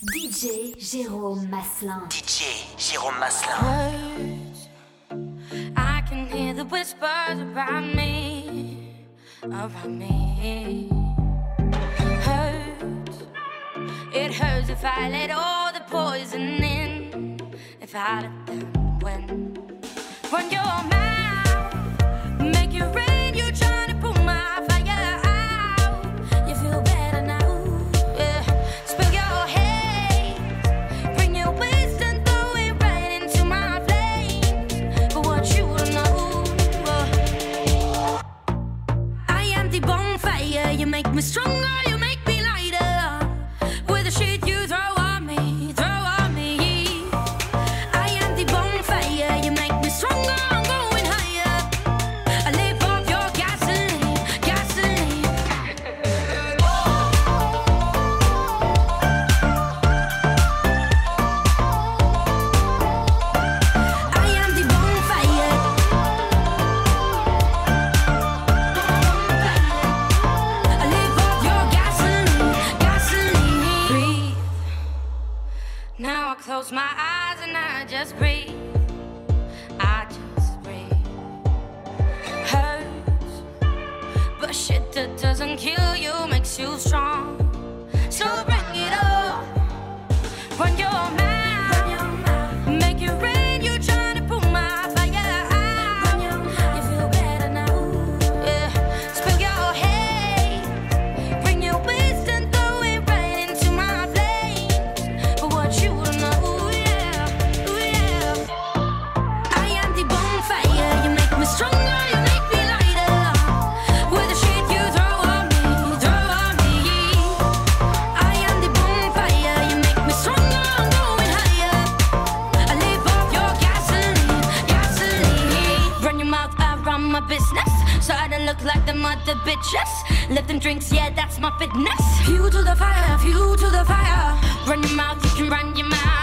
DJ Jérôme Masselin. DJ Jérôme Masselin. I can hear the whispers about me, about me. Hurt. it hurts if I let all the poison in, if I let them win. When you're mad. We're stronger. my business. So I don't look like the mother bitches. Let them drinks, yeah, that's my fitness. Fuel to the fire, fuel to the fire. Run your mouth, you can run your mouth.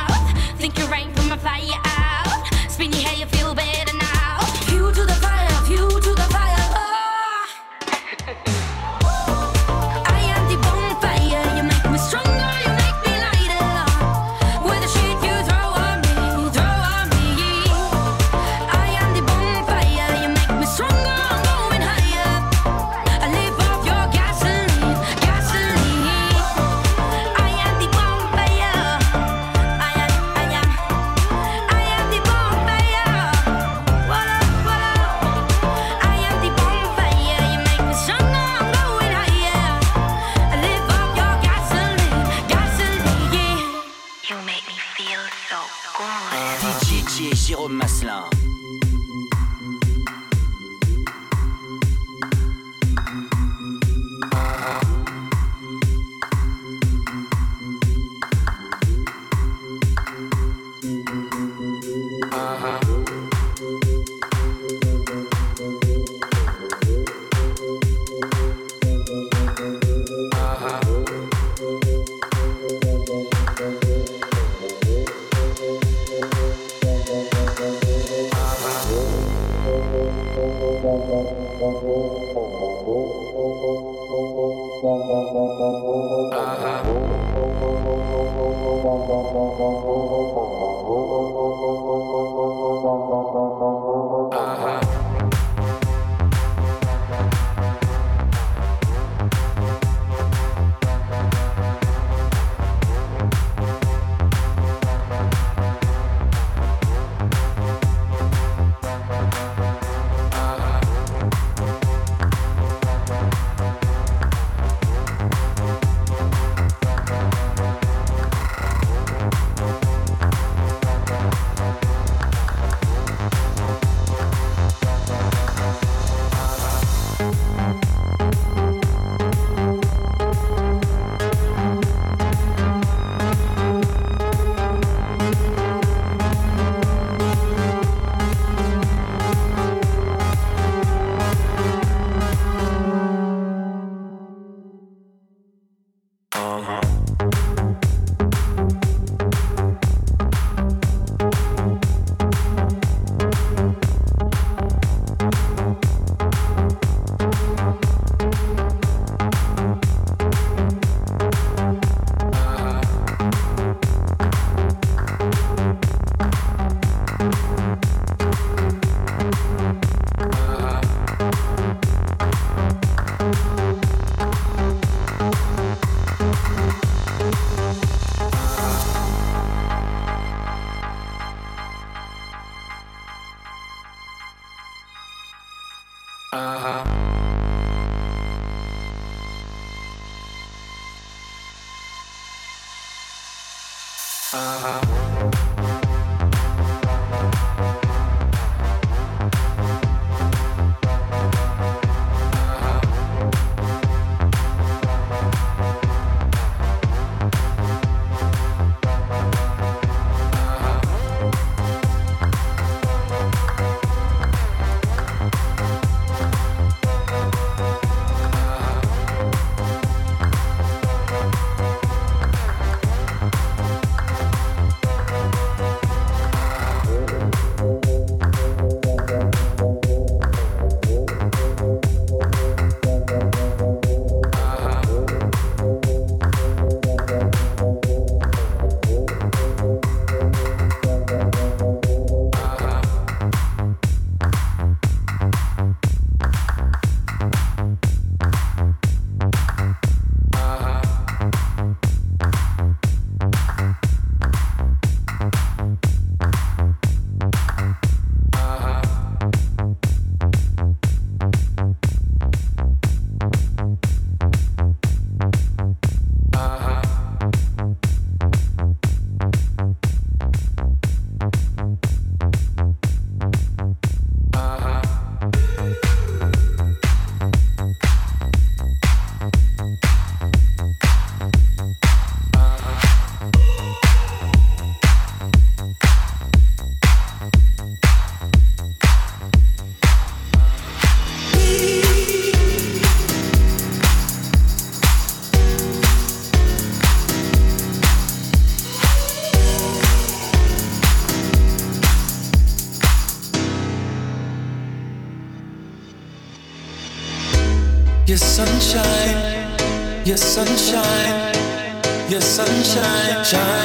Yes, sunshine, your sunshine, so high.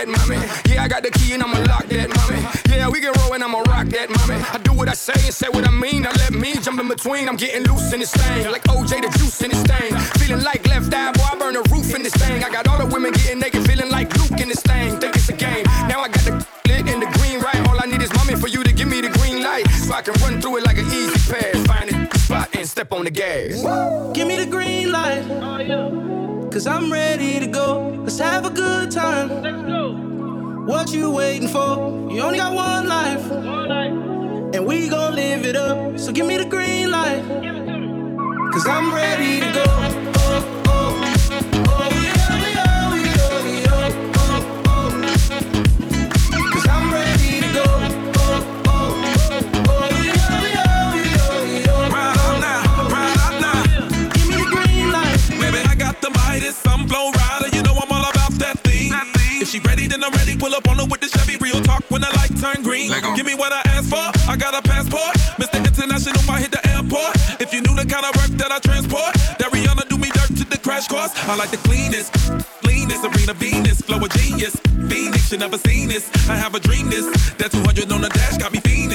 That, mommy. Yeah, I got the key and I'ma lock that, mommy. Yeah, we can roll and I'ma rock that, mommy. I do what I say and say what I mean. Now let me jump in between. I'm getting loose in this thing, like OJ the juice in this thing. Feeling like left eye, boy, I burn the roof in this thing. I got all the women getting naked, feeling like Luke in this thing. Think it's a game. Now I got the lit and the green right. All I need is mommy for you to give me the green light, so I can run through it like an easy pass. Find a spot and step on the gas. Woo! Give me the green light. Oh, Cause I'm ready to go. Let's have a good time. Let's go. What you waiting for? You only got one life. And we gon' live it up. So give me the green light. Cause I'm ready to go. Pull up on her with the Chevy. Real talk when the light turn green. Give me what I asked for. I got a passport. Mr. International, I hit the airport. If you knew the kind of work that I transport, that Rihanna do me dirt to the crash course. I like the cleanest, cleanest, Serena Venus, flow of genius. Phoenix, you never seen this. I have a dream this. That 200 on the dash got me fiending.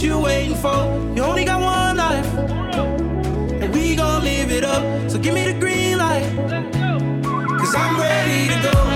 You waiting for? You only got one life. And we gon' live it up. So give me the green light. Cause I'm ready to go.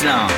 Jérôme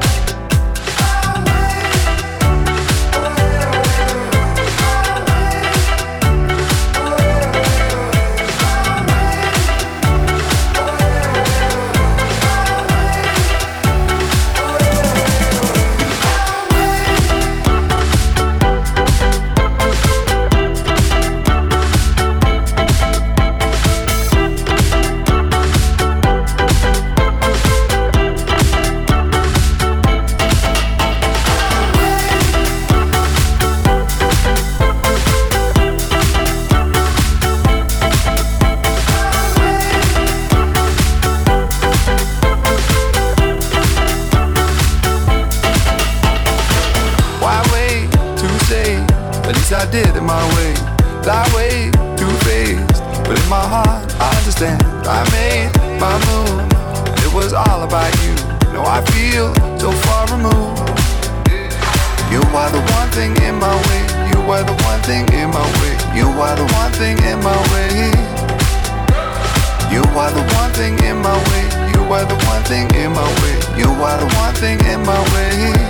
why the one thing in my way?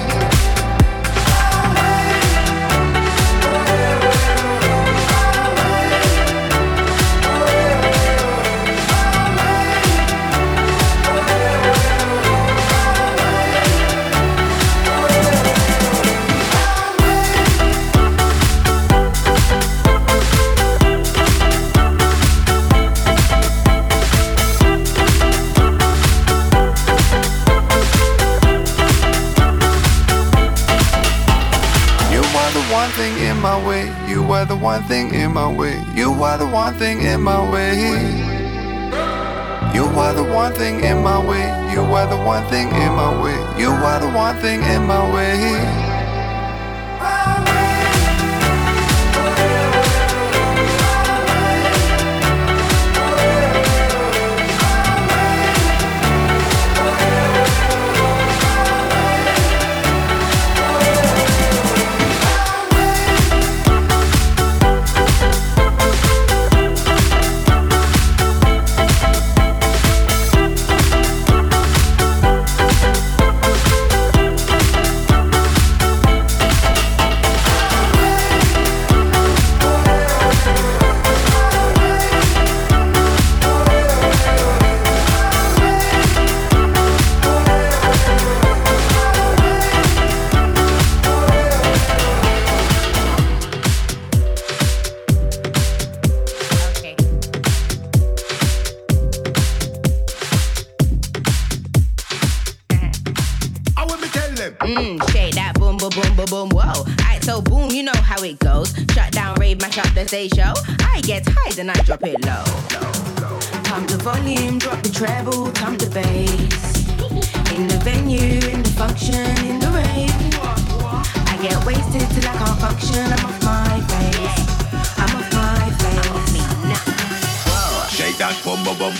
Bum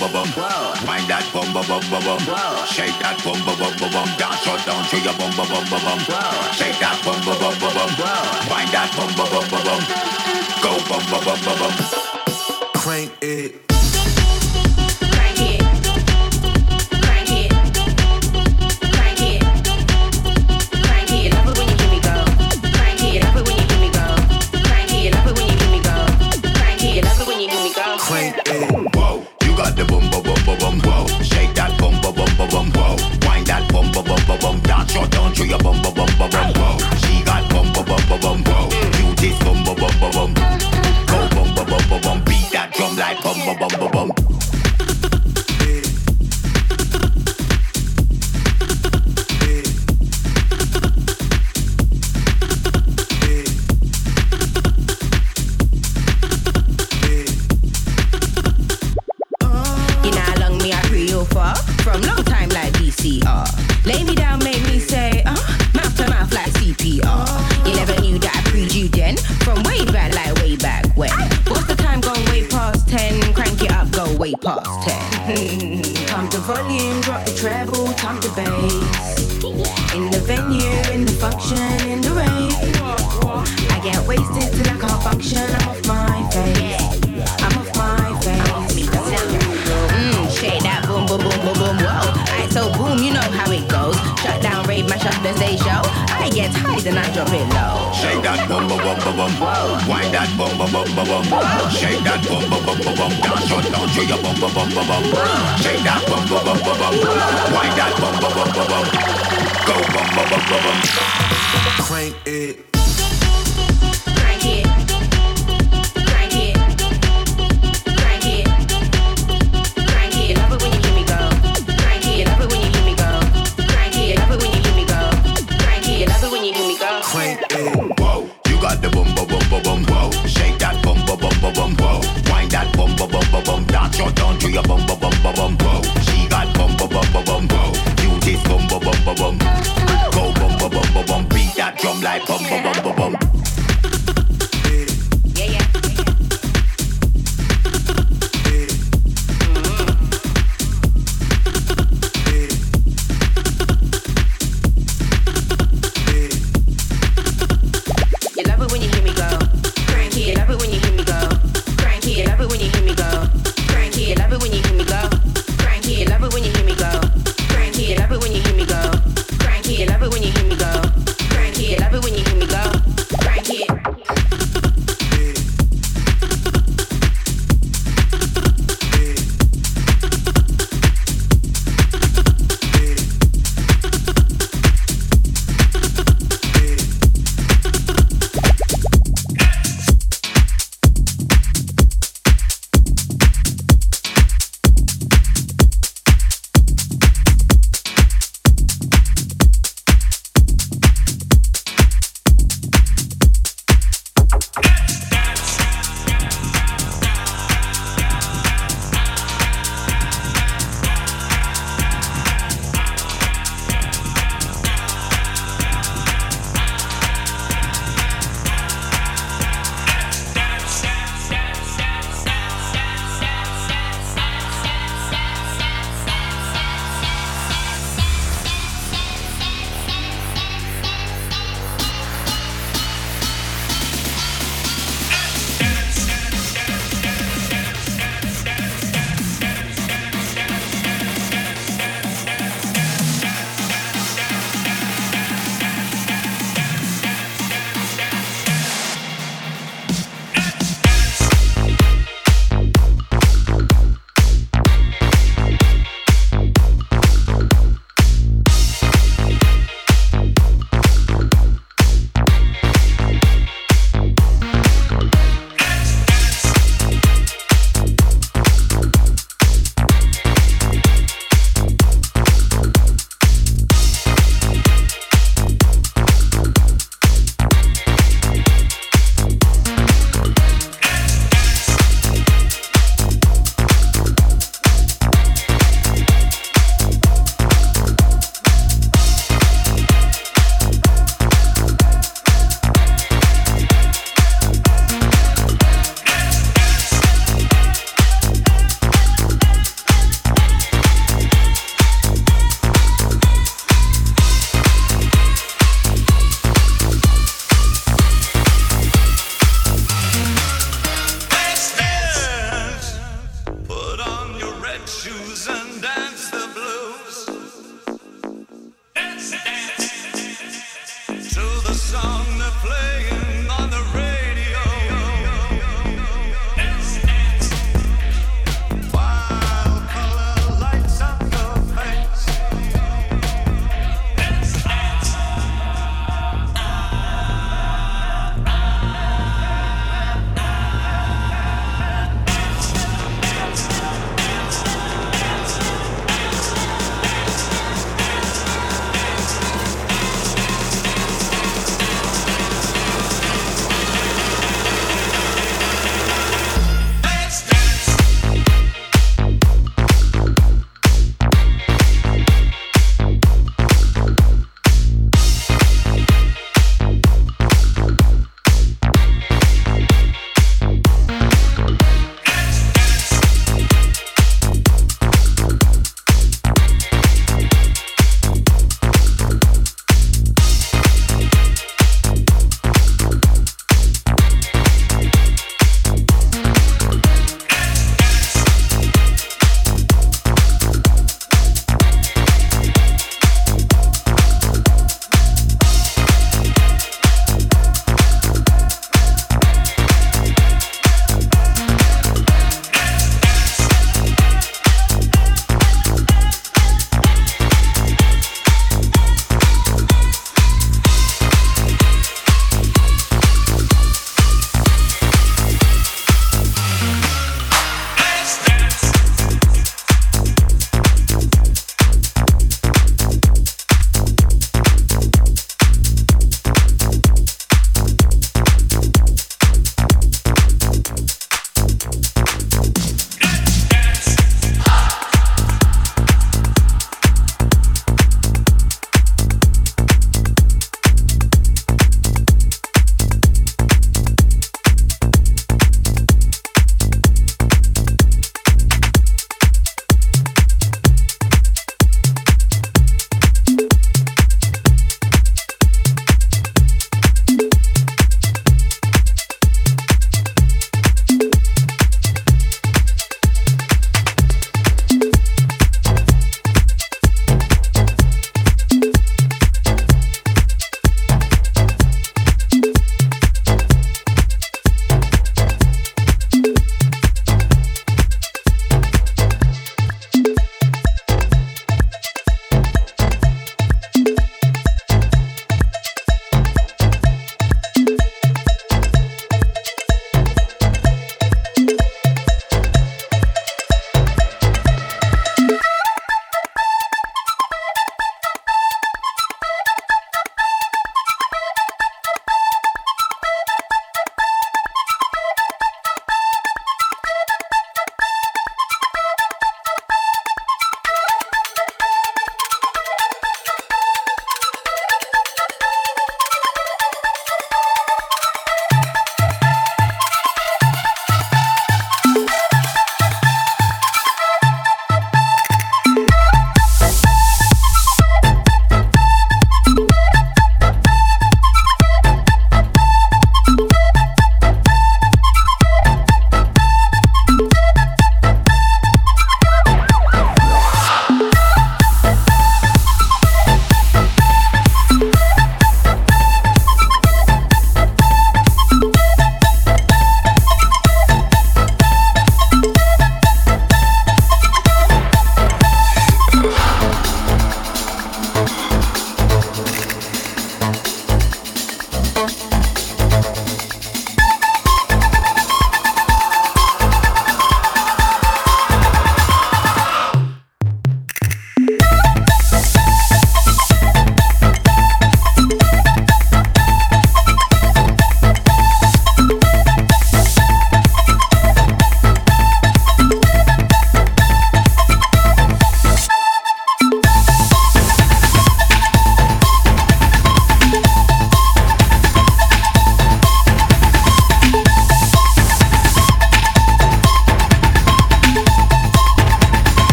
that bum bum bum bum. Shake that bum bum bum bum. Dance shut down to your bum bum bum bum. Shake that bum bum bum bum bum. That bum bum bum bum. Go bum bum bum bum. Crank it. a bum bum bum bum bum bum. She got bum bum bum bum bum bum. You this bum bum bum bum bum. Go bum bum bum bum bum. Beat that drum like bum bum bum bum bum. Shake that bum bum bum bum bum. Wind that bum bum bum bum bum. Shake that bum bum bum bum bum. Dance on down to your bum bum bum bum bum. Shake that bum bum bum bum bum. Wind that bum bum bum bum bum. Go bum bum bum bum bum. Crank it.